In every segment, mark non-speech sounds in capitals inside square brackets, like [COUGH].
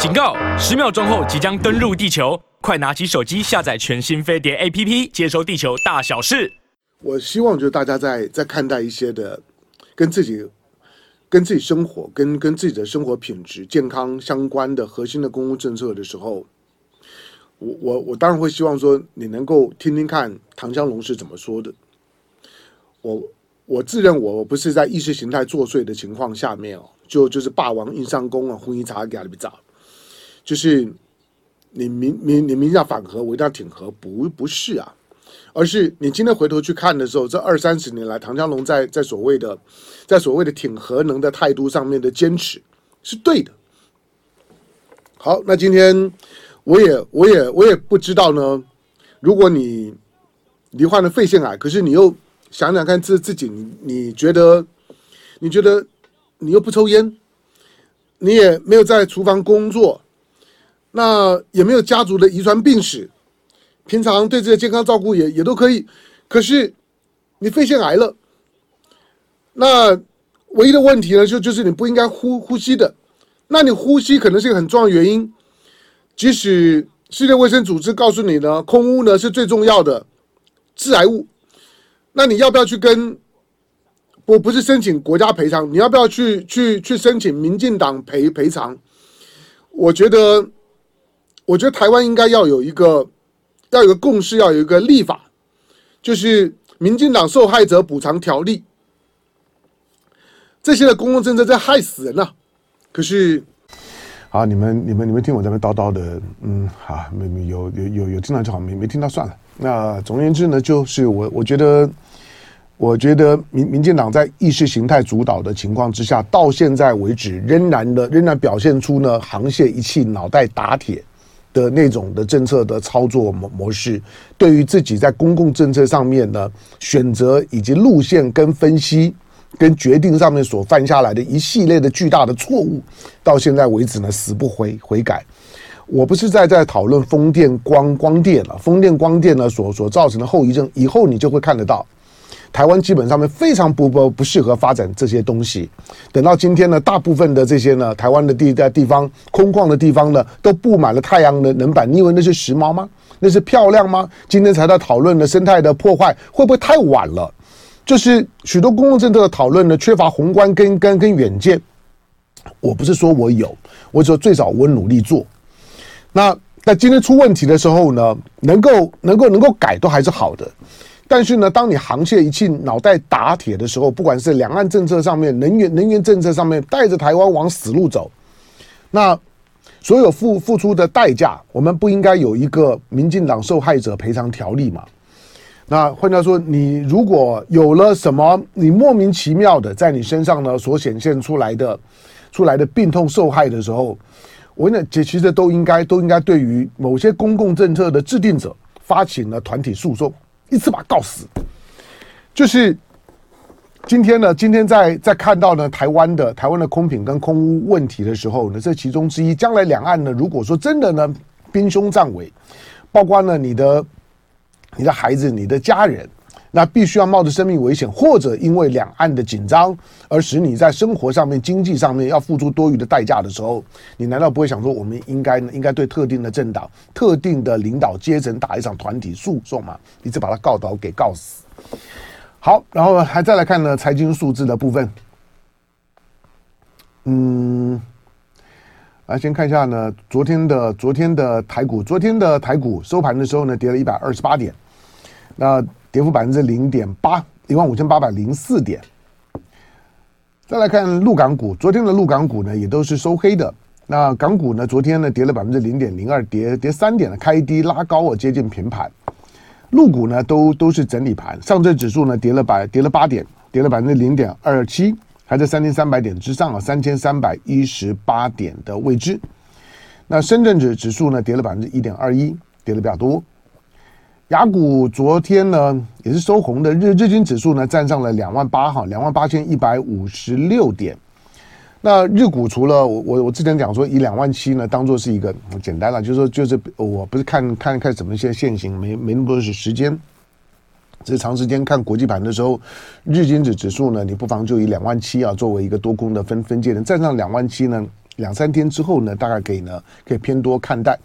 警告！十秒钟后即将登陆地球，快拿起手机下载全新飞碟 APP，接收地球大小事。我希望就是大家在在看待一些的跟自己、跟自己生活、跟跟自己的生活品质、健康相关的核心的公共政策的时候，我我我当然会希望说你能够听听看唐江龙是怎么说的。我我自认我不是在意识形态作祟的情况下面哦，就就是霸王硬上弓啊，红衣茶给你们找。就是你明明你明要反核，我一定要挺核，不不是啊，而是你今天回头去看的时候，这二三十年来，唐江龙在在所谓的在所谓的挺核能的态度上面的坚持是对的。好，那今天我也我也我也不知道呢，如果你罹患了肺腺癌，可是你又想想看自自己，你你觉得你觉得你又不抽烟，你也没有在厨房工作。那也没有家族的遗传病史，平常对这个健康照顾也也都可以，可是你肺腺癌了，那唯一的问题呢，就就是你不应该呼呼吸的，那你呼吸可能是一个很重要的原因，即使世界卫生组织告诉你呢，空污呢是最重要的致癌物，那你要不要去跟，不不是申请国家赔偿，你要不要去去去申请民进党赔赔偿？我觉得。我觉得台湾应该要有一个，要有个共识，要有一个立法，就是民进党受害者补偿条例。这些的公共政策在害死人呐、可是，好，你们你们你们听我这边叨叨的，嗯，好，没没有有有有听到就好，没没听到算了。那总而言之呢，就是我我觉得，我觉得民民进党在意识形态主导的情况之下，到现在为止，仍然的仍然表现出呢，沆瀣一气，脑袋打铁。的那种的政策的操作模模式，对于自己在公共政策上面的选择以及路线跟分析跟决定上面所犯下来的一系列的巨大的错误，到现在为止呢，死不悔悔改。我不是在在讨论风电光光电了，风电光电呢所所造成的后遗症，以后你就会看得到。台湾基本上面非常不不不适合发展这些东西。等到今天呢，大部分的这些呢，台湾的地在地方空旷的地方呢，都布满了太阳能能板。你以为那是时髦吗？那是漂亮吗？今天才在讨论的生态的破坏，会不会太晚了？就是许多公共政策的讨论呢，缺乏宏观跟跟跟远见。我不是说我有，我说最少我努力做。那在今天出问题的时候呢，能够能够能够改都还是好的。但是呢，当你沆瀣一气、脑袋打铁的时候，不管是两岸政策上面、能源能源政策上面，带着台湾往死路走，那所有付付出的代价，我们不应该有一个民进党受害者赔偿条例吗？那换句话说，你如果有了什么，你莫名其妙的在你身上呢所显现出来的、出来的病痛受害的时候，我呢，这其实都应该都应该对于某些公共政策的制定者发起了团体诉讼。一次把他告死，就是今天呢。今天在在看到呢台湾的台湾的空品跟空污问题的时候呢，这其中之一。将来两岸呢，如果说真的呢兵凶战危，包括呢你的你的孩子、你的家人。那必须要冒着生命危险，或者因为两岸的紧张而使你在生活上面、经济上面要付出多余的代价的时候，你难道不会想说，我们应该？应该对特定的政党、特定的领导阶层打一场团体诉讼吗？一直把他告倒，给告死。好，然后还再来看呢，财经数字的部分。嗯，来先看一下呢，昨天的昨天的台股，昨天的台股收盘的时候呢，跌了一百二十八点。那跌幅百分之零点八，一万五千八百零四点。再来看陆港股，昨天的陆港股呢也都是收黑的。那港股呢，昨天呢跌了百分之零点零二，跌跌三点，开低拉高啊，接近平盘。陆股呢都都是整理盘，上证指数呢跌了百跌了八点，跌了百分之零点二七，还在三千三百点之上啊，三千三百一十八点的位置。那深圳指指数呢跌了百分之一点二一，跌的比较多。雅股昨天呢也是收红的，日日经指数呢站上了两万八哈，两万八千一百五十六点。那日股除了我我我之前讲说以两万七呢当做是一个简单了，就是说就是我不是看看看怎么一些线型，没没那么多时时间，这长时间看国际盘的时候，日经指指数呢你不妨就以两万七啊作为一个多空的分分界点，站上两万七呢两三天之后呢，大概可以呢可以偏多看待。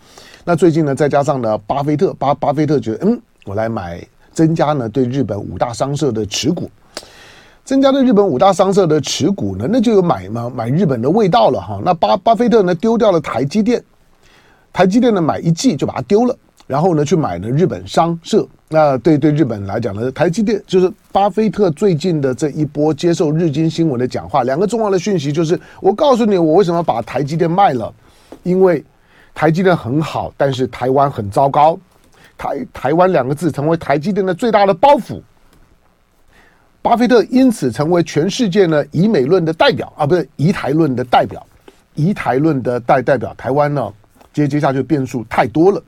那最近呢，再加上呢，巴菲特巴巴菲特觉得，嗯，我来买增加呢对日本五大商社的持股。增加对日本五大商社的持股呢，那就有买嘛买日本的味道了哈。那巴巴菲特呢丢掉了台积电，台积电呢买一季就把它丢了，然后呢去买了日本商社。那对对日本来讲呢，台积电就是巴菲特最近的这一波接受日经新闻的讲话，两个重要的讯息就是：我告诉你，我为什么把台积电卖了，因为台积电很好，但是台湾很糟糕，台台湾两个字成为台积电的最大的包袱。巴菲特因此成为全世界呢以美论的代表啊，不是以台论的代表，以台论的代代表。台湾呢，接接下去变数太多了。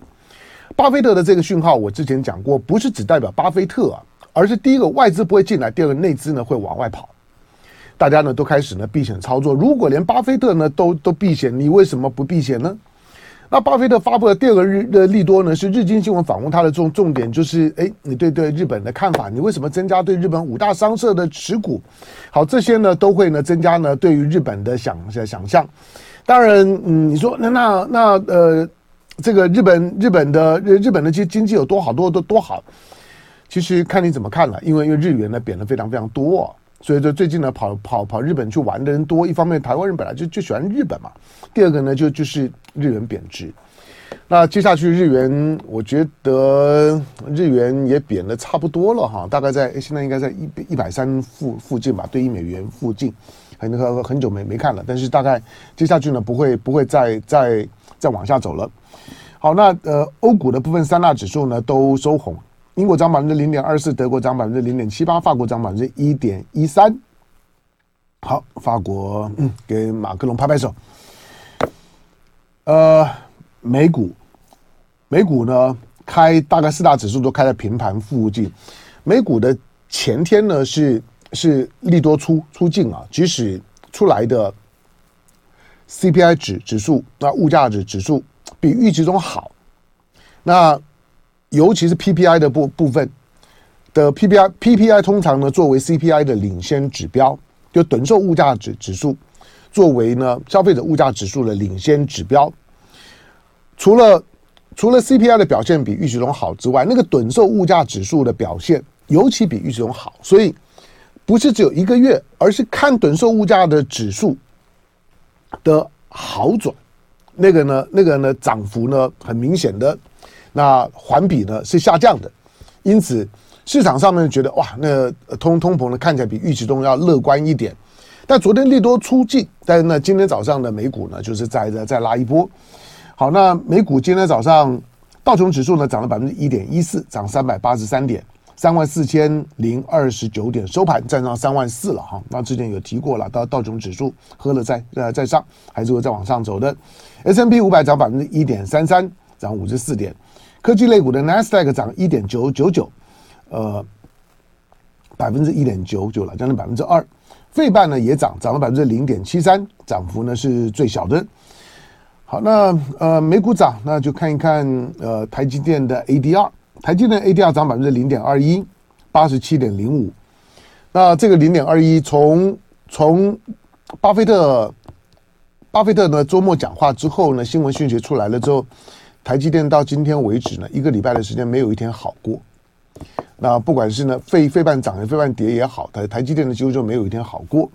巴菲特的这个讯号，我之前讲过，不是只代表巴菲特啊，而是第一个外资不会进来，第二个内资呢会往外跑。大家呢都开始呢避险操作。如果连巴菲特呢都都避险，你为什么不避险呢？那巴菲特发布的第二个日的利多呢，是日经新闻访问他的重重点就是，哎，你对对日本的看法，你为什么增加对日本五大商社的持股？好，这些呢都会呢增加呢对于日本的想想象。当然，嗯，你说那那那呃，这个日本日本的日日本的经经济有多好多多多好？其实看你怎么看了，因为因为日元呢贬得非常非常多。所以说最近呢，跑跑跑日本去玩的人多。一方面，台湾人本来就就喜欢日本嘛。第二个呢，就就是日元贬值。那接下去日元，我觉得日元也贬的差不多了哈，大概在现在应该在一一百三附附近吧，对一美元附近。很很很久没没看了，但是大概接下去呢，不会不会再再再往下走了。好，那呃，欧股的部分三大指数呢都收红。英国涨百分之零点二四，德国涨百分之零点七八，法国涨百分之一点一三。好，法国嗯，给马克龙拍拍手。呃，美股，美股呢开大概四大指数都开在平盘附近。美股的前天呢是是利多出出境啊，即使出来的 CPI 指指数，那物价指指数比预期中好，那。尤其是 PPI 的部部分的 PPI，PPI 通常呢作为 CPI 的领先指标，就趸售物价指指数作为呢消费者物价指数的领先指标。除了除了 CPI 的表现比预期中好之外，那个趸售物价指数的表现尤其比预期中好，所以不是只有一个月，而是看趸售物价的指数的好转，那个呢那个呢涨幅呢很明显的。那环比呢是下降的，因此市场上面觉得哇，那通通膨呢看起来比预期中要乐观一点。但昨天利多出尽，但是呢今天早上的美股呢就是再再再拉一波。好，那美股今天早上道琼指数呢涨了百分之一点一四，涨三百八十三点，三万四千零二十九点收盘站上三万四了哈。那之前有提过了，到道琼指数喝了再呃再上，还是会再往上走的。S&P 五百涨百分之一点三三，涨五十四点。科技类股的 Nasdaq 涨一点九九九，呃，百分之一点九九了，将近百分之二。费半呢也涨，涨了百分之零点七三，涨幅呢是最小的。好，那呃美股涨，那就看一看呃台积电的 ADR，台积电 ADR 涨百分之零点二一，八十七点零五。那这个零点二一，从从巴菲特巴菲特呢周末讲话之后呢，新闻讯息出来了之后。台积电到今天为止呢，一个礼拜的时间没有一天好过。那不管是呢费费半涨也费半跌也好，台台积电的几乎就没有一天好过。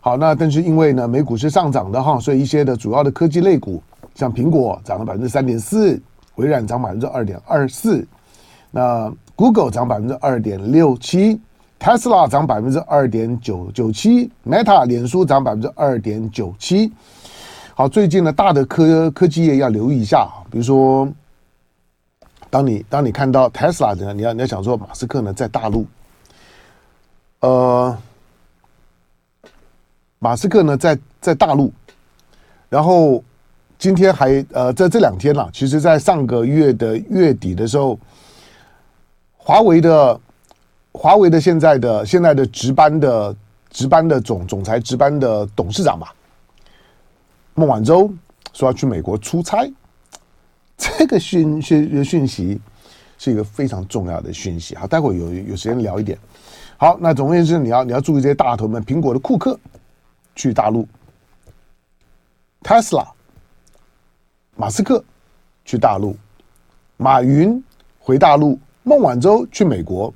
好，那但是因为呢美股是上涨的哈，所以一些的主要的科技类股，像苹果涨了百分之三点四，微软涨百分之二点二四，那 Google 涨百分之二点六七，Tesla 涨百分之二点九九七，Meta 脸书涨百分之二点九七。好，最近呢，大的科科技业要留意一下，比如说，当你当你看到 Tesla 的，你要你要想说，马斯克呢在大陆，呃，马斯克呢在在大陆，然后今天还呃在这两天了，其实，在上个月的月底的时候，华为的华为的现在的现在的值班的值班的总总裁值班的董事长吧。孟晚舟说要去美国出差，这个讯讯讯息是一个非常重要的讯息。好，待会有有时间聊一点。好，那总而言之，你要你要注意这些大头们，苹果的库克去大陆，Tesla，马斯克去大陆，马云回大陆，孟晚舟去美国，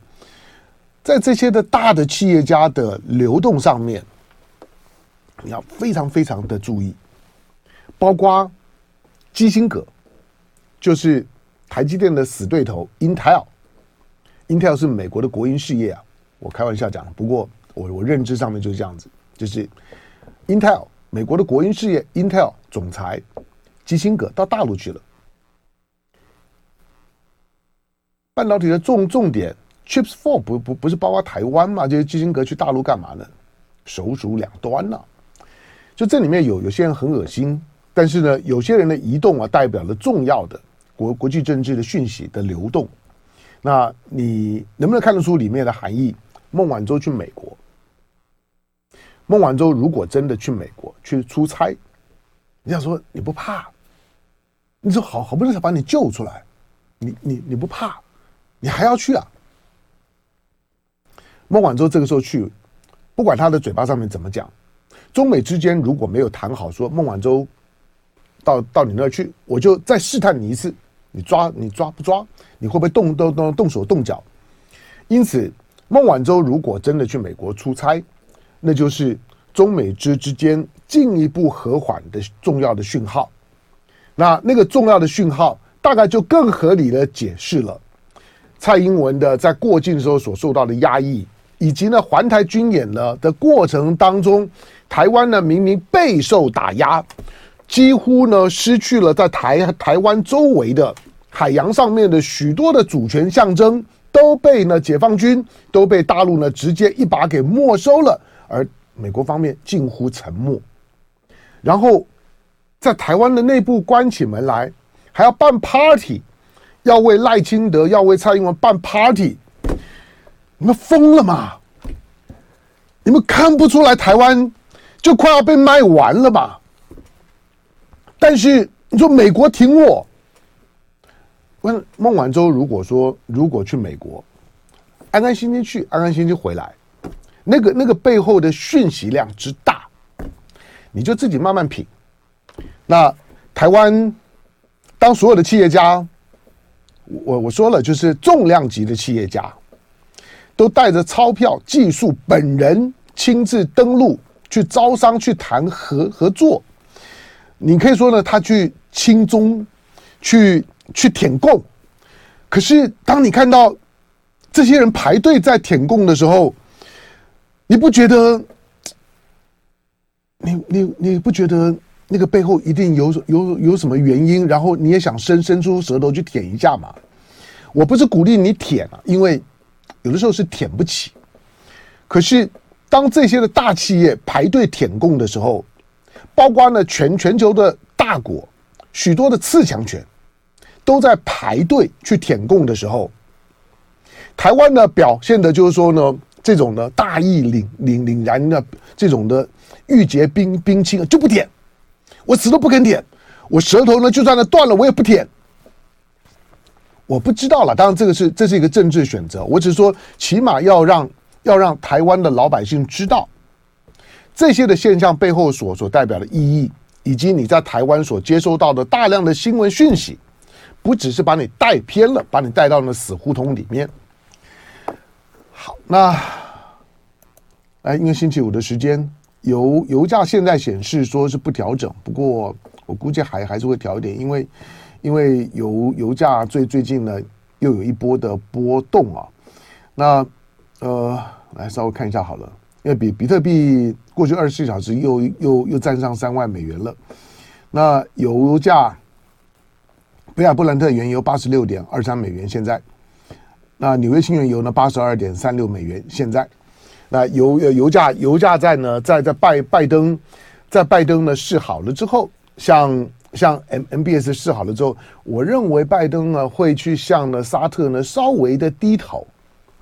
在这些的大的企业家的流动上面，你要非常非常的注意，包括基辛格，就是台积电的死对头 Intel，Intel 是美国的国营事业啊，我开玩笑讲，不过我我认知上面就是这样子，就是 Intel。美国的国营事业 Intel 总裁基辛格到大陆去了。半导体的重重点 Chips Four 不不不是包括台湾嘛？就是基辛格去大陆干嘛呢？手足两端呢、啊？就这里面有有些人很恶心，但是呢，有些人的移动啊，代表了重要的国国际政治的讯息的流动。那你能不能看得出里面的含义？孟晚舟去美国。孟晚舟如果真的去美国去出差，你想说你不怕？你说好好不容易才把你救出来，你你你不怕？你还要去啊？孟晚舟这个时候去，不管他的嘴巴上面怎么讲，中美之间如果没有谈好，说孟晚舟到到你那儿去，我就再试探你一次，你抓你抓不抓？你会不会动动动动手动脚？因此，孟晚舟如果真的去美国出差，那就是中美之之间进一步和缓的重要的讯号。那那个重要的讯号，大概就更合理的解释了蔡英文的在过境的时候所受到的压抑，以及呢环台军演呢的过程当中，台湾呢明明备受打压，几乎呢失去了在台台湾周围的海洋上面的许多的主权象征，都被呢解放军都被大陆呢直接一把给没收了。而美国方面近乎沉默，然后在台湾的内部关起门来，还要办 party，要为赖清德、要为蔡英文办 party，你们疯了吗？你们看不出来台湾就快要被卖完了吗？但是你说美国挺我，问孟晚舟如果说如果去美国，安安心心去，安安心心回来。那个那个背后的讯息量之大，你就自己慢慢品。那台湾，当所有的企业家，我我说了，就是重量级的企业家，都带着钞票、技术、本人亲自登陆去招商、去谈合合作。你可以说呢，他去亲中，去去舔共。可是当你看到这些人排队在舔共的时候，你不觉得？你你你不觉得那个背后一定有有有什么原因？然后你也想伸伸出舌头去舔一下嘛？我不是鼓励你舔啊，因为有的时候是舔不起。可是当这些的大企业排队舔供的时候，包括呢全全球的大国，许多的次强权都在排队去舔共的时候，台湾呢表现的就是说呢。这种的大义凛凛凛然的这种的义结冰冰清就不舔，我死都不肯舔，我舌头呢就算呢断了我也不舔。我不知道了，当然这个是这是一个政治选择，我只是说起码要让要让台湾的老百姓知道这些的现象背后所所代表的意义，以及你在台湾所接收到的大量的新闻讯息，不只是把你带偏了，把你带到了死胡同里面。好，那，哎，因为星期五的时间，油油价现在显示说是不调整，不过我估计还还是会调一点，因为因为油油价最最近呢又有一波的波动啊。那呃，来稍微看一下好了，因为比比特币过去二十四小时又又又站上三万美元了。那油价，北亚布兰特原油八十六点二三美元现在。那纽约新原油呢？八十二点三六美元。现在，那油油价油价在呢，在在拜拜登，在拜登呢示好了之后，像像 M MBS 示好了之后，我认为拜登呢会去向呢沙特呢稍微的低头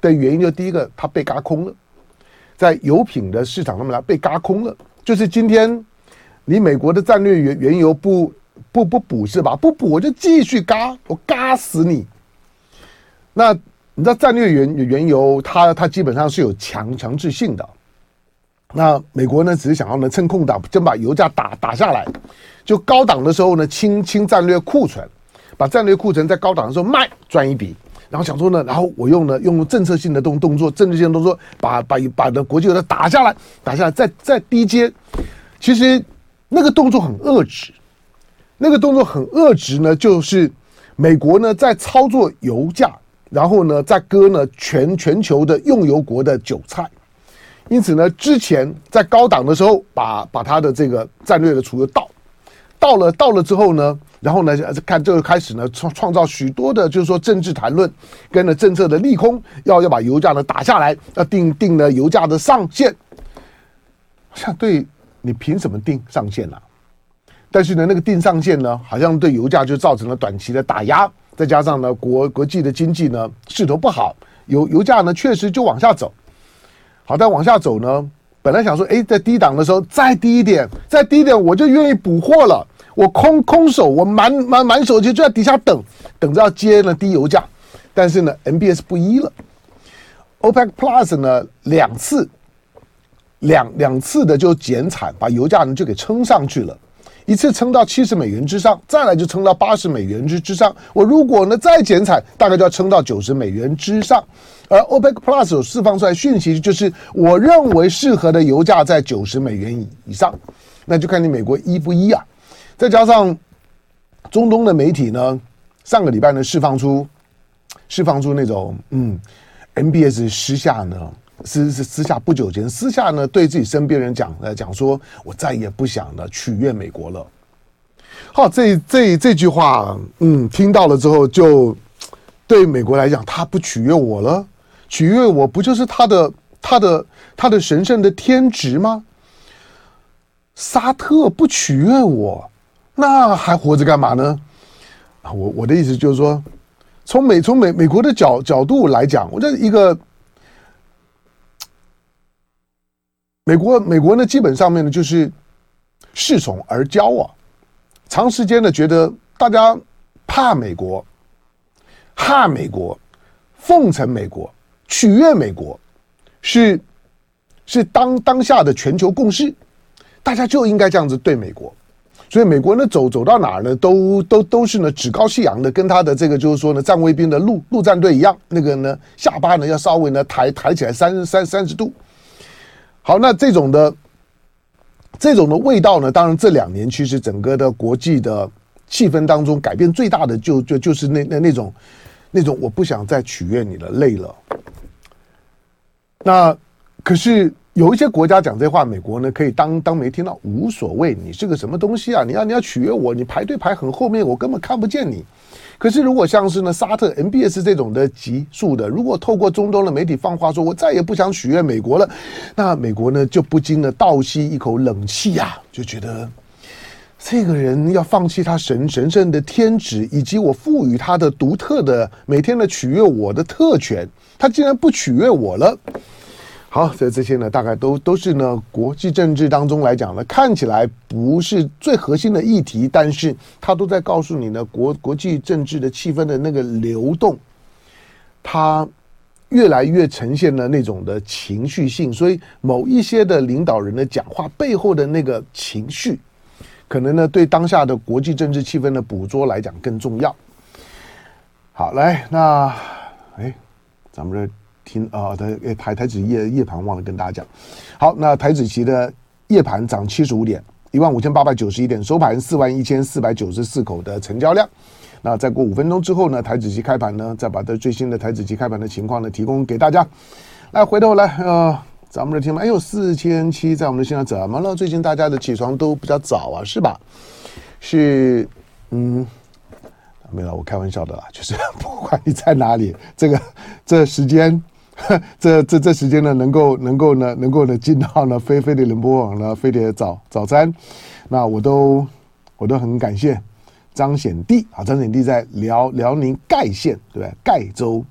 的原因，就第一个，他被轧空了，在油品的市场上面来被轧空了，就是今天你美国的战略原原油不不不补是吧？不补我就继续轧，我轧死你。那。你知道战略原原油它，它它基本上是有强强制性的。那美国呢，只是想要呢趁空档，先把油价打打下来。就高档的时候呢，清清战略库存，把战略库存在高档的时候卖赚一笔，然后想说呢，然后我用呢用政策性的动动作，政治性的动作把把把的国际油价打下来，打下来再再低阶，其实那个动作很遏制，那个动作很遏制呢，就是美国呢在操作油价，然后呢在割呢全全球的用油国的韭菜。因此呢，之前在高档的时候把，把把他的这个战略的储油倒，到了到了之后呢，然后呢，看这个开始呢创创造许多的，就是说政治谈论，跟了政策的利空，要要把油价呢打下来，要定定了油价的上限。像对你凭什么定上限呢、啊？但是呢，那个定上限呢，好像对油价就造成了短期的打压，再加上呢，国国际的经济呢势头不好，油油价呢确实就往下走。好，再往下走呢。本来想说，哎，在低档的时候再低一点，再低一点，我就愿意补货了。我空空手，我满满满手就就在底下等，等着要接呢低油价。但是呢，MBS 不依了，OPEC Plus 呢两次，两两次的就减产，把油价呢就给撑上去了。一次撑到七十美元之上，再来就撑到八十美元之之上。我如果呢再减产，大概就要撑到九十美元之上。而 OPEC Plus 所释放出来讯息就是，我认为适合的油价在九十美元以以上。那就看你美国依不依啊。再加上中东的媒体呢，上个礼拜呢释放出释放出那种嗯，MBS 私下呢。私私私下不久前，私下呢对自己身边人讲，呃，讲说我再也不想呢取悦美国了。好，这这这句话，嗯，听到了之后，就对美国来讲，他不取悦我了，取悦我不就是他的他的他的神圣的天职吗？沙特不取悦我，那还活着干嘛呢？啊，我我的意思就是说，从美从美美国的角角度来讲，我这一个。美国，美国呢，基本上面呢就是恃宠而骄啊，长时间的觉得大家怕美国、怕美国、奉承美国、取悦美国，是是当当下的全球共识，大家就应该这样子对美国。所以美国呢，走走到哪儿呢，都都都是呢趾高气扬的，跟他的这个就是说呢，战卫兵的陆陆战队一样，那个呢下巴呢要稍微呢抬抬起来三三三十度。好，那这种的这种的味道呢？当然，这两年其实整个的国际的气氛当中，改变最大的就就就是那那那种那种我不想再取悦你了，累了。那可是有一些国家讲这话，美国呢可以当当没听到，无所谓。你是个什么东西啊？你要你要取悦我，你排队排很后面，我根本看不见你。可是，如果像是呢，沙特 MBS 这种的急速的，如果透过中东的媒体放话说，我再也不想取悦美国了，那美国呢就不禁的倒吸一口冷气呀，就觉得这个人要放弃他神神圣的天职，以及我赋予他的独特的每天的取悦我的特权，他竟然不取悦我了。好，这这些呢，大概都都是呢，国际政治当中来讲呢，看起来不是最核心的议题，但是它都在告诉你呢，国国际政治的气氛的那个流动，它越来越呈现了那种的情绪性，所以某一些的领导人的讲话背后的那个情绪，可能呢，对当下的国际政治气氛的捕捉来讲更重要。好，来，那哎，咱们这。听啊，台台台指夜夜盘忘了跟大家讲，好，那台指期的夜盘涨七十五点，一万五千八百九十一点，收盘四万一千四百九十四口的成交量。那再过五分钟之后呢，台指期开盘呢，再把这最新的台指期开盘的情况呢提供给大家。来，回头来，呃，咱们的听众，哎呦，四千七，在我们的现场怎么了？最近大家的起床都比较早啊，是吧？是，嗯。没有，我开玩笑的啦，就是 [LAUGHS] 不管你在哪里，这个这时间，[LAUGHS] 这这这时间呢，能够能够呢，能够呢进到呢飞飞的联播网呢飞碟早早餐，那我都我都很感谢张显弟啊，张显弟在辽辽宁盖县对不对？盖州，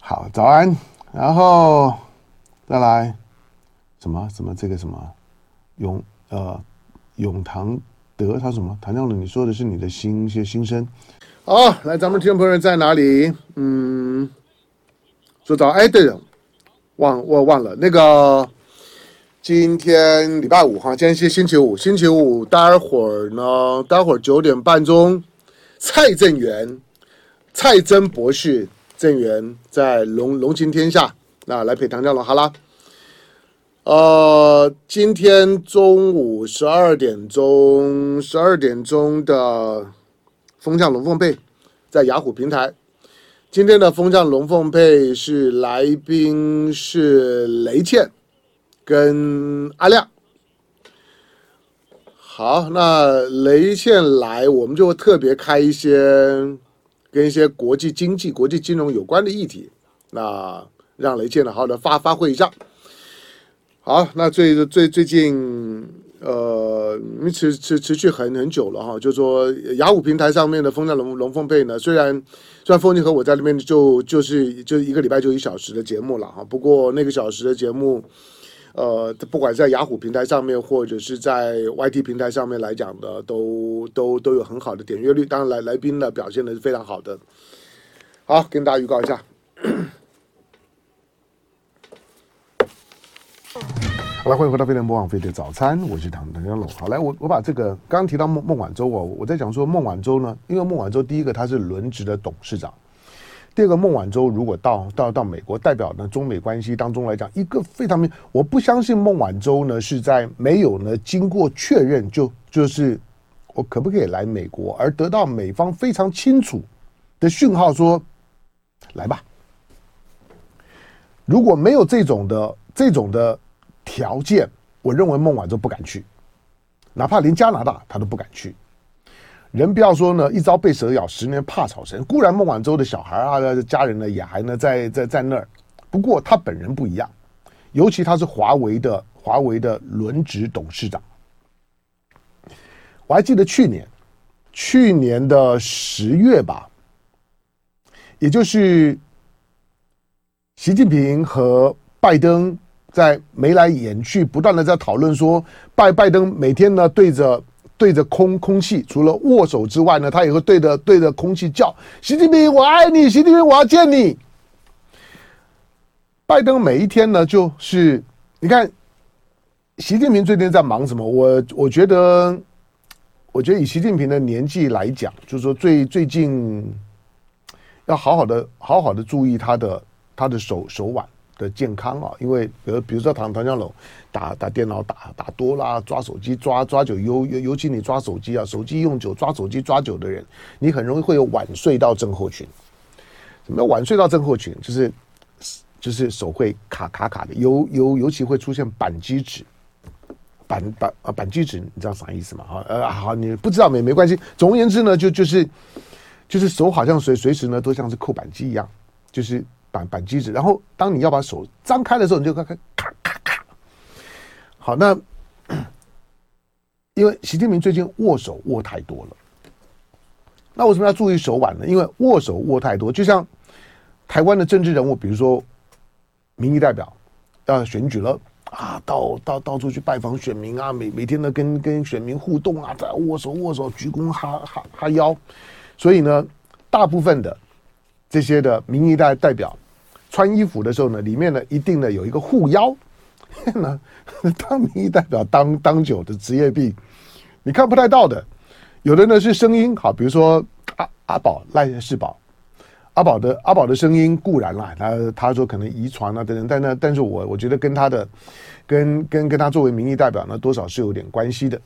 好早安，然后再来什么什么这个什么永呃永唐德他什么？谭亮的，你说的是你的心一些心声。好，来，咱们听众朋友在哪里？嗯，说早。哎，对了，忘我忘了那个今天礼拜五哈，今天是星期五，星期五待会儿呢，待会儿九点半钟，蔡正元、蔡真博士正元在龙龙行天下，那来陪唐家龙好啦。呃，今天中午十二点钟，十二点钟的风向龙凤配在雅虎平台。今天的风向龙凤配是来宾是雷倩。跟阿亮，好，那雷倩来，我们就会特别开一些跟一些国际经济、国际金融有关的议题，那让雷倩呢好好的发发挥一下。好，那最最最近，呃，持持持续很很久了哈，就说雅虎平台上面的风向龙龙凤配呢，虽然虽然凤妮和我在那边就就是就一个礼拜就一小时的节目了哈，不过那个小时的节目。呃，不管在雅虎平台上面，或者是在 YT 平台上面来讲的，都都都有很好的点阅率。当然来，来宾呢表现的是非常好的。好，跟大家预告一下。好了，欢迎回到飞碟联播网飞碟早餐，我是唐唐湘龙。好，来，我我把这个刚刚提到孟孟晚舟哦，我在讲说孟晚舟呢，因为孟晚舟第一个他是轮值的董事长。第二个孟晚舟如果到到到美国，代表呢中美关系当中来讲一个非常明，我不相信孟晚舟呢是在没有呢经过确认就就是我可不可以来美国，而得到美方非常清楚的讯号说来吧。如果没有这种的这种的条件，我认为孟晚舟不敢去，哪怕连加拿大他都不敢去。人不要说呢，一朝被蛇咬，十年怕草绳。固然孟晚舟的小孩啊，家人呢也还呢在在在那儿，不过他本人不一样，尤其他是华为的华为的轮值董事长。我还记得去年，去年的十月吧，也就是习近平和拜登在眉来眼去，不断的在讨论说，拜拜登每天呢对着。对着空空气，除了握手之外呢，他也会对着对着空气叫：“习近平，我爱你！习近平，我要见你。”拜登每一天呢，就是你看，习近平最近在忙什么？我我觉得，我觉得以习近平的年纪来讲，就是说最最近要好好的好好的注意他的他的手手腕。的健康啊，因为比如比如说唐唐江龙打打电脑打打多啦，抓手机抓抓久，尤尤尤其你抓手机啊，手机用久抓手机抓久的人，你很容易会有晚睡到症候群。什么叫晚睡到症候群？就是就是手会卡卡卡的，尤尤尤其会出现扳机指，扳扳啊扳机指，你知道啥意思吗？啊呃好，你不知道没没关系。总而言之呢，就就是就是手好像随随时呢都像是扣扳机一样，就是。板板机子，然后当你要把手张开的时候，你就咔咔咔咔咔。好，那因为习近平最近握手握太多了，那为什么要注意手腕呢？因为握手握太多，就像台湾的政治人物，比如说民意代表要选举了啊，到到到处去拜访选民啊，每每天呢跟跟选民互动啊，在握手握手，鞠躬哈哈哈腰，所以呢，大部分的。这些的民意代代表穿衣服的时候呢，里面呢一定呢有一个护腰。[LAUGHS] 那当民意代表当当久的职业病，你看不太到的。有的呢是声音好，比如说阿阿宝赖世宝，阿宝的阿宝的声音固然啦，他他说可能遗传啊等等，但那但是我我觉得跟他的跟跟跟他作为民意代表呢，多少是有点关系的。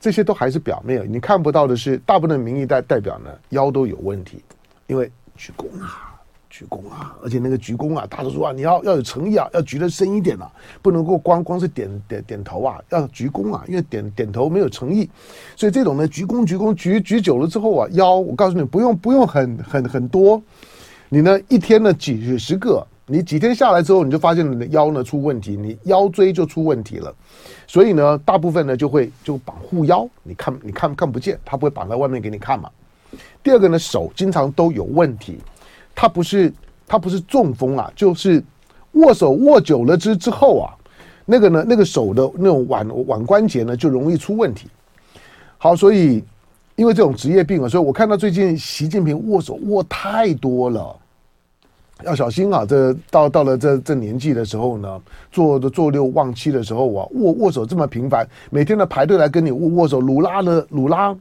这些都还是表面，你看不到的是大部分民意代代表呢腰都有问题，因为。鞠躬啊，鞠躬啊，而且那个鞠躬啊，大多数啊，你要要有诚意啊，要鞠得深一点啊，不能够光光是点点点头啊，要鞠躬啊，因为点点头没有诚意，所以这种呢，鞠躬鞠躬鞠鞠久了之后啊，腰，我告诉你，不用不用很很很多，你呢一天呢几十个，你几天下来之后，你就发现你的腰呢出问题，你腰椎就出问题了，所以呢，大部分呢就会就绑护腰，你看你看看不见，他不会绑在外面给你看嘛。第二个呢，手经常都有问题，它不是它不是中风啊，就是握手握久了之之后啊，那个呢，那个手的那种腕腕关节呢就容易出问题。好，所以因为这种职业病啊，所以我看到最近习近平握手握太多了，要小心啊！这到到了这这年纪的时候呢，做的坐六忘七的时候啊，握握手这么频繁，每天的排队来跟你握握手。鲁拉的鲁拉，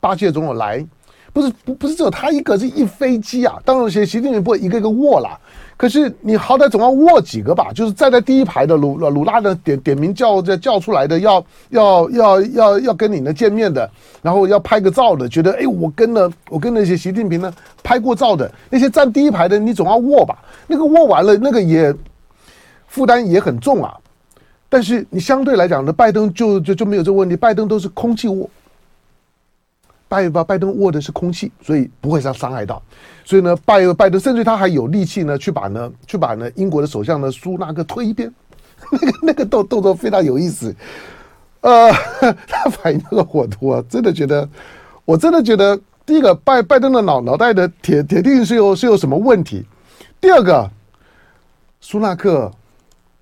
巴西的总统来，不是不不是只有他一个，是一飞机啊！当然，习习近平不会一个一个握了。可是你好歹总要握几个吧，就是站在第一排的鲁鲁拉的点点名叫叫叫出来的，要要要要要跟你呢见面的，然后要拍个照的，觉得哎，我跟了我跟那些习近平呢拍过照的那些站第一排的，你总要握吧？那个握完了，那个也负担也很重啊。但是你相对来讲呢，拜登就就就没有这个问题，拜登都是空气握。拜拜拜登握的是空气，所以不会伤伤害到。所以呢，拜拜登甚至他还有力气呢，去把呢去把呢英国的首相呢苏纳克推一边，[LAUGHS] 那个那个动动作非常有意思。呃，[LAUGHS] 他反应那个火图啊，真的觉得，我真的觉得，第一个拜拜登的脑脑袋的铁铁定是有是有什么问题。第二个，苏纳克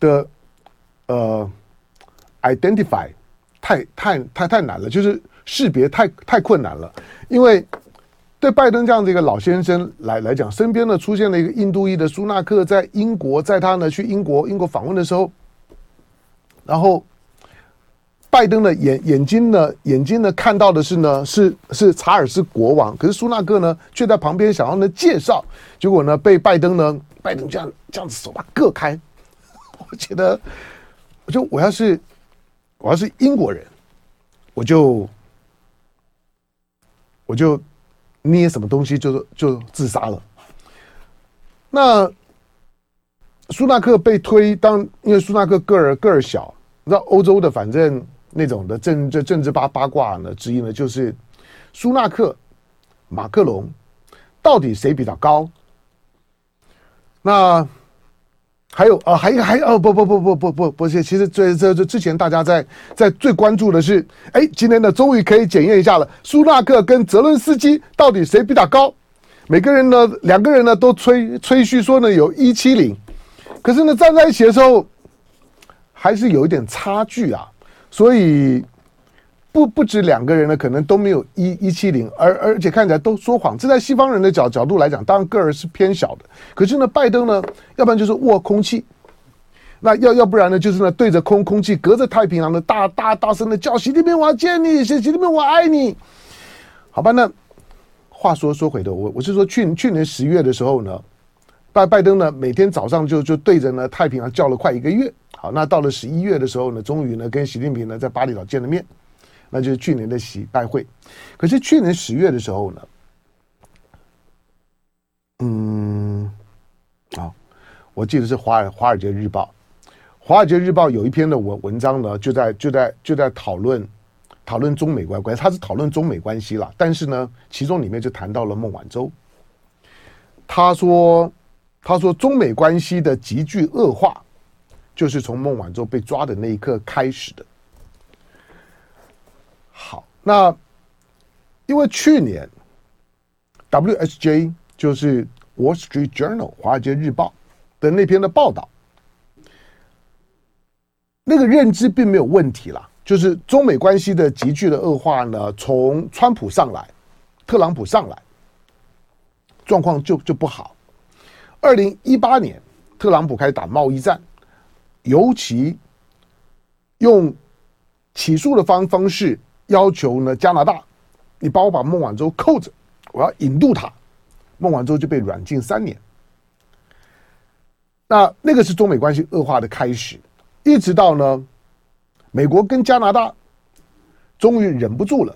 的呃 identify 太太太太难了，就是。识别太太困难了，因为对拜登这样的一个老先生来来讲，身边呢出现了一个印度裔的苏纳克，在英国，在他呢去英国英国访问的时候，然后拜登的眼眼睛呢眼睛呢看到的是呢是是查尔斯国王，可是苏纳克呢却在旁边想要呢介绍，结果呢被拜登呢拜登这样这样子手把割开，[LAUGHS] 我觉得，我就我要是我要是英国人，我就。我就捏什么东西就就自杀了。那苏纳克被推当，因为苏纳克个儿个儿小，你知道欧洲的反正那种的政政政治八八卦呢之一呢，就是苏纳克、马克龙到底谁比较高？那。还有啊，还还哦，不不不不不不不是，其实这这这之前大家在在最关注的是，哎，今天呢终于可以检验一下了，苏纳克跟泽伦斯基到底谁比较高？每个人呢，两个人呢都吹吹嘘说呢有一七零，可是呢站在一起的时候，还是有一点差距啊，所以。不不止两个人呢，可能都没有一一七零，而而且看起来都说谎。这在西方人的角角度来讲，当然个儿是偏小的。可是呢，拜登呢，要不然就是握空气，那要要不然呢，就是呢对着空空气，隔着太平洋的大大大声的叫习近平，我要见你，习习近平，我爱你。好吧，那话说说回头，我我是说去去年十月的时候呢，拜拜登呢每天早上就就对着呢太平洋叫了快一个月。好，那到了十一月的时候呢，终于呢跟习近平呢在巴厘岛见了面。那就是去年的习拜会，可是去年十月的时候呢，嗯，好，我记得是华尔华尔街日报，华尔街日报有一篇的文文章呢，就在就在就在讨论讨论中美关关，他是讨论中美关系啦，但是呢，其中里面就谈到了孟晚舟，他说他说中美关系的急剧恶化，就是从孟晚舟被抓的那一刻开始的。那因为去年 WSJ 就是 Wall Street Journal 华尔街日报的那篇的报道，那个认知并没有问题啦，就是中美关系的急剧的恶化呢，从川普上来，特朗普上来，状况就就不好。二零一八年，特朗普开始打贸易战，尤其用起诉的方方式。要求呢，加拿大，你帮我把孟晚舟扣着，我要引渡他，孟晚舟就被软禁三年。那那个是中美关系恶化的开始，一直到呢，美国跟加拿大终于忍不住了，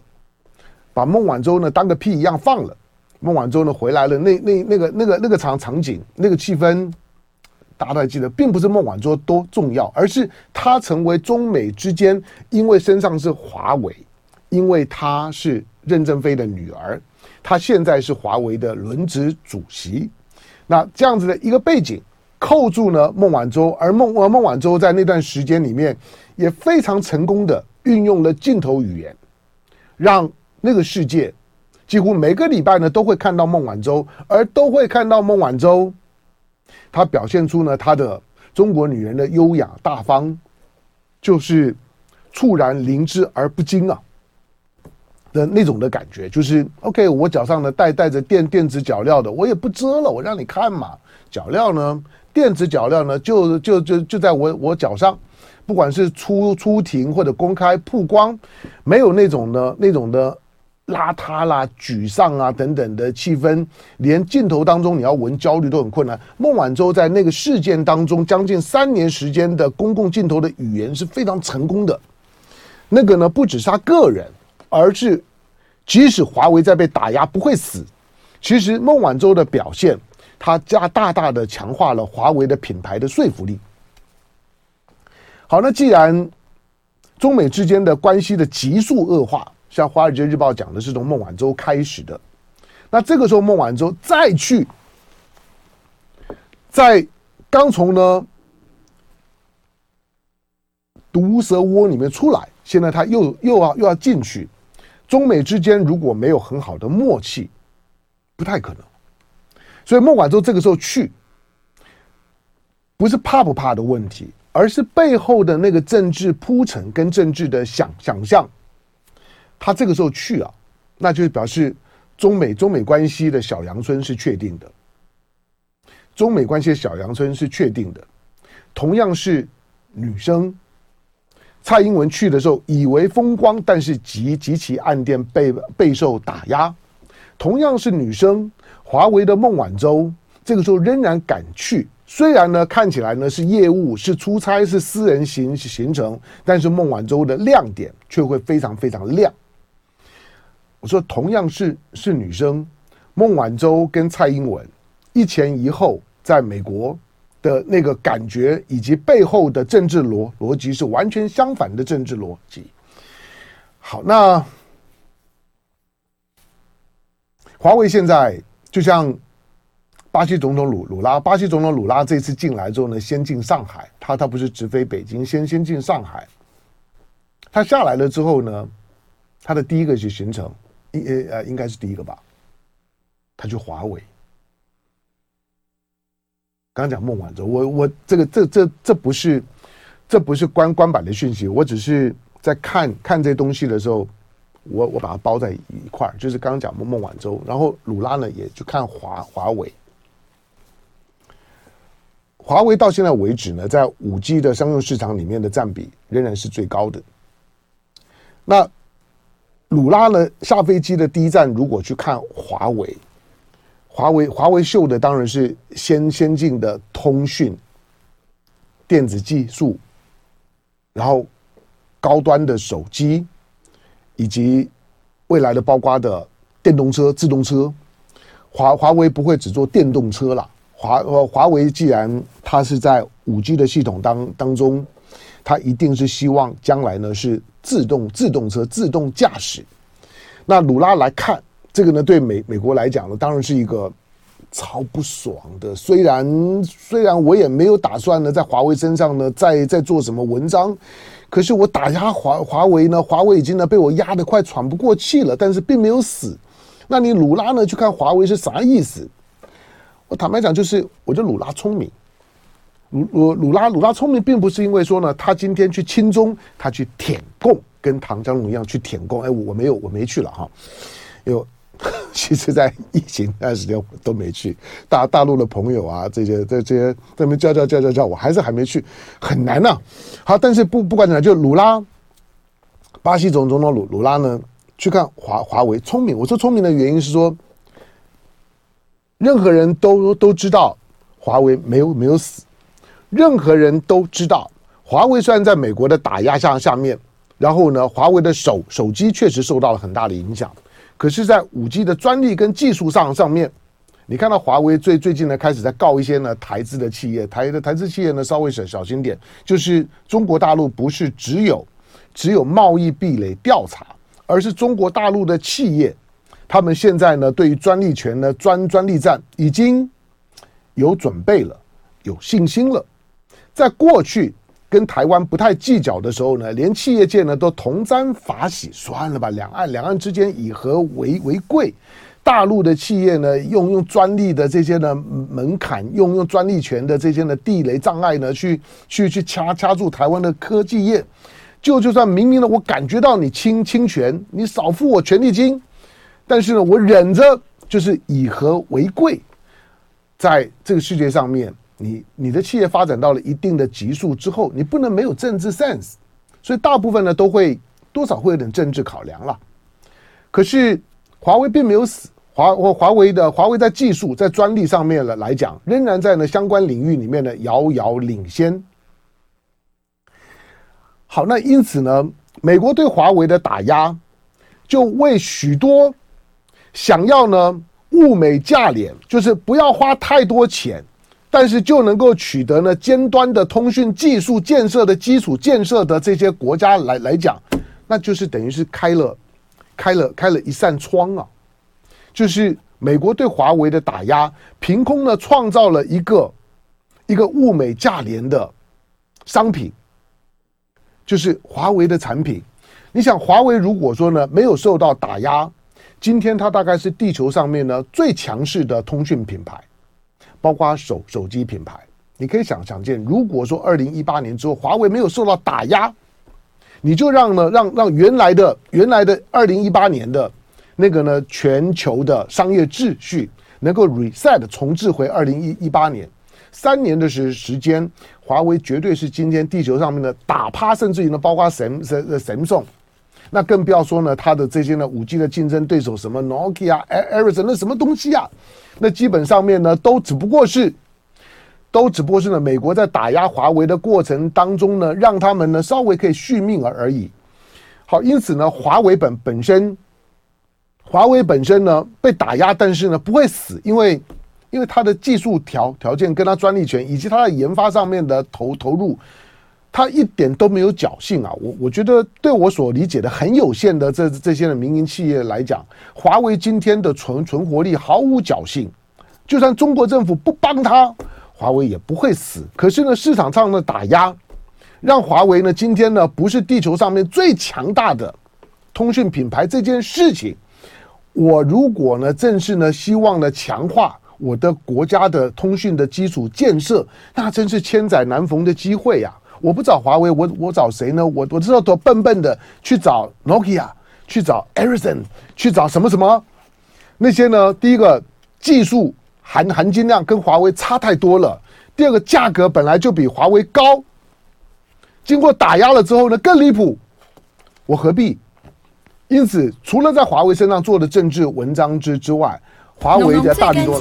把孟晚舟呢当个屁一样放了。孟晚舟呢回来了，那那那个那个那个场场景，那个气氛。大家还记得，并不是孟晚舟多重要，而是他成为中美之间，因为身上是华为，因为她是任正非的女儿，她现在是华为的轮值主席。那这样子的一个背景，扣住了孟晚舟，而孟呃孟晚舟在那段时间里面也非常成功的运用了镜头语言，让那个世界几乎每个礼拜呢都会看到孟晚舟，而都会看到孟晚舟。她表现出呢，她的中国女人的优雅大方，就是猝然灵芝而不惊啊。的那种的感觉，就是 OK，我脚上呢带带着电电子脚镣的，我也不遮了，我让你看嘛。脚镣呢，电子脚镣呢，就就就就在我我脚上，不管是出出庭或者公开曝光，没有那种的那种的邋遢啦、沮丧啊等等的气氛，连镜头当中你要闻焦虑都很困难。孟晚舟在那个事件当中将近三年时间的公共镜头的语言是非常成功的。那个呢，不只是他个人，而是即使华为在被打压不会死，其实孟晚舟的表现，他加大大的强化了华为的品牌的说服力。好，那既然中美之间的关系的急速恶化，像《华尔街日报》讲的是从孟晚舟开始的，那这个时候孟晚舟再去，在刚从呢毒蛇窝里面出来。现在他又又要又要进去，中美之间如果没有很好的默契，不太可能。所以孟晚舟这个时候去，不是怕不怕的问题，而是背后的那个政治铺陈跟政治的想想象。他这个时候去啊，那就是表示中美中美关系的小阳春是确定的，中美关系的小阳春是确定的。同样是女生。蔡英文去的时候以为风光，但是极极其暗店，备备受打压。同样是女生，华为的孟晚舟这个时候仍然敢去，虽然呢看起来呢是业务、是出差、是私人行行程，但是孟晚舟的亮点却会非常非常亮。我说同样是是女生，孟晚舟跟蔡英文一前一后在美国。的那个感觉以及背后的政治逻逻辑是完全相反的政治逻辑。好，那华为现在就像巴西总统鲁鲁拉，巴西总统鲁拉这次进来之后呢，先进上海，他他不是直飞北京，先先进上海。他下来了之后呢，他的第一个是行程，应呃应该是第一个吧，他去华为。刚讲孟晚舟，我我这个这这这不是，这不是官官版的讯息，我只是在看看这东西的时候，我我把它包在一块儿，就是刚刚讲孟孟晚舟，然后鲁拉呢也去看华华为，华为到现在为止呢，在五 G 的商用市场里面的占比仍然是最高的。那鲁拉呢下飞机的第一站，如果去看华为。华为华为秀的当然是先先进的通讯、电子技术，然后高端的手机，以及未来的包括的电动车、自动车。华华为不会只做电动车了，华呃华为既然它是在五 G 的系统当当中，它一定是希望将来呢是自动自动车、自动驾驶。那鲁拉来看。这个呢，对美美国来讲呢，当然是一个超不爽的。虽然虽然我也没有打算呢，在华为身上呢，再再做什么文章，可是我打压华华为呢，华为已经呢被我压得快喘不过气了，但是并没有死。那你鲁拉呢去看华为是啥意思？我坦白讲，就是我觉得鲁拉聪明。鲁鲁鲁拉鲁拉聪明，并不是因为说呢，他今天去亲中，他去舔共，跟唐江龙一样去舔共。哎，我我没有，我没去了哈，有。[LAUGHS] 其实，在疫情那段时间我都没去。大大陆的朋友啊，这些、这这些，这边叫叫叫叫叫，我还是还没去，很难呐、好，但是不不管怎样，就鲁拉，巴西总总统鲁鲁拉呢，去看华华为，聪明。我说聪明的原因是说，任何人都都知道华为没有没有死，任何人都知道华为虽然在美国的打压下下面，然后呢，华为的手手机确实受到了很大的影响。可是，在五 G 的专利跟技术上上面，你看到华为最最近呢开始在告一些呢台资的企业，台的台资企业呢稍微小小心点，就是中国大陆不是只有只有贸易壁垒调查，而是中国大陆的企业，他们现在呢对于专利权呢专专利战已经有准备了，有信心了，在过去。跟台湾不太计较的时候呢，连企业界呢都同沾法喜，算了吧，两岸两岸之间以和为为贵。大陆的企业呢，用用专利的这些呢门槛，用用专利权的这些呢地雷障碍呢，去去去掐掐住台湾的科技业。就就算明明呢我感觉到你侵侵权，你少付我权利金，但是呢，我忍着，就是以和为贵。在这个世界上面，你你的企业发展到了一定的级数之后，你不能没有政治 sense，所以大部分呢都会多少会有点政治考量了。可是华为并没有死，华或华为的华为在技术在专利上面了来讲，仍然在呢相关领域里面呢遥遥领先。好，那因此呢，美国对华为的打压，就为许多想要呢。物美价廉，就是不要花太多钱，但是就能够取得呢尖端的通讯技术建设的基础建设的这些国家来来讲，那就是等于是开了开了开了一扇窗啊！就是美国对华为的打压，凭空呢创造了一个一个物美价廉的商品，就是华为的产品。你想，华为如果说呢没有受到打压，今天它大概是地球上面呢最强势的通讯品牌，包括手手机品牌。你可以想想见，如果说二零一八年之后华为没有受到打压，你就让呢让让原来的原来的二零一八年的那个呢全球的商业秩序能够 reset 重置回二零一一八年三年的时时间，华为绝对是今天地球上面的打趴，甚至于呢包括 Sam Samsung。那更不要说呢，它的这些呢，五 G 的竞争对手，什么 Nokia、Ericsson，那什么东西啊？那基本上面呢，都只不过是，都只不过是呢，美国在打压华为的过程当中呢，让他们呢稍微可以续命而而已。好，因此呢，华为本本身，华为本身呢被打压，但是呢不会死，因为因为它的技术条条件跟它专利权以及它的研发上面的投投入。他一点都没有侥幸啊！我我觉得对我所理解的很有限的这这些的民营企业来讲，华为今天的存存活力毫无侥幸。就算中国政府不帮他，华为也不会死。可是呢，市场上的打压，让华为呢今天呢不是地球上面最强大的通讯品牌这件事情，我如果呢正是呢希望呢强化我的国家的通讯的基础建设，那真是千载难逢的机会呀！我不找华为，我我找谁呢？我我知道多笨笨的去找 Nokia，去找 Ericsson，去找什么什么那些呢？第一个技术含含金量跟华为差太多了，第二个价格本来就比华为高，经过打压了之后呢更离谱，我何必？因此，除了在华为身上做的政治文章之之外，华为的大力多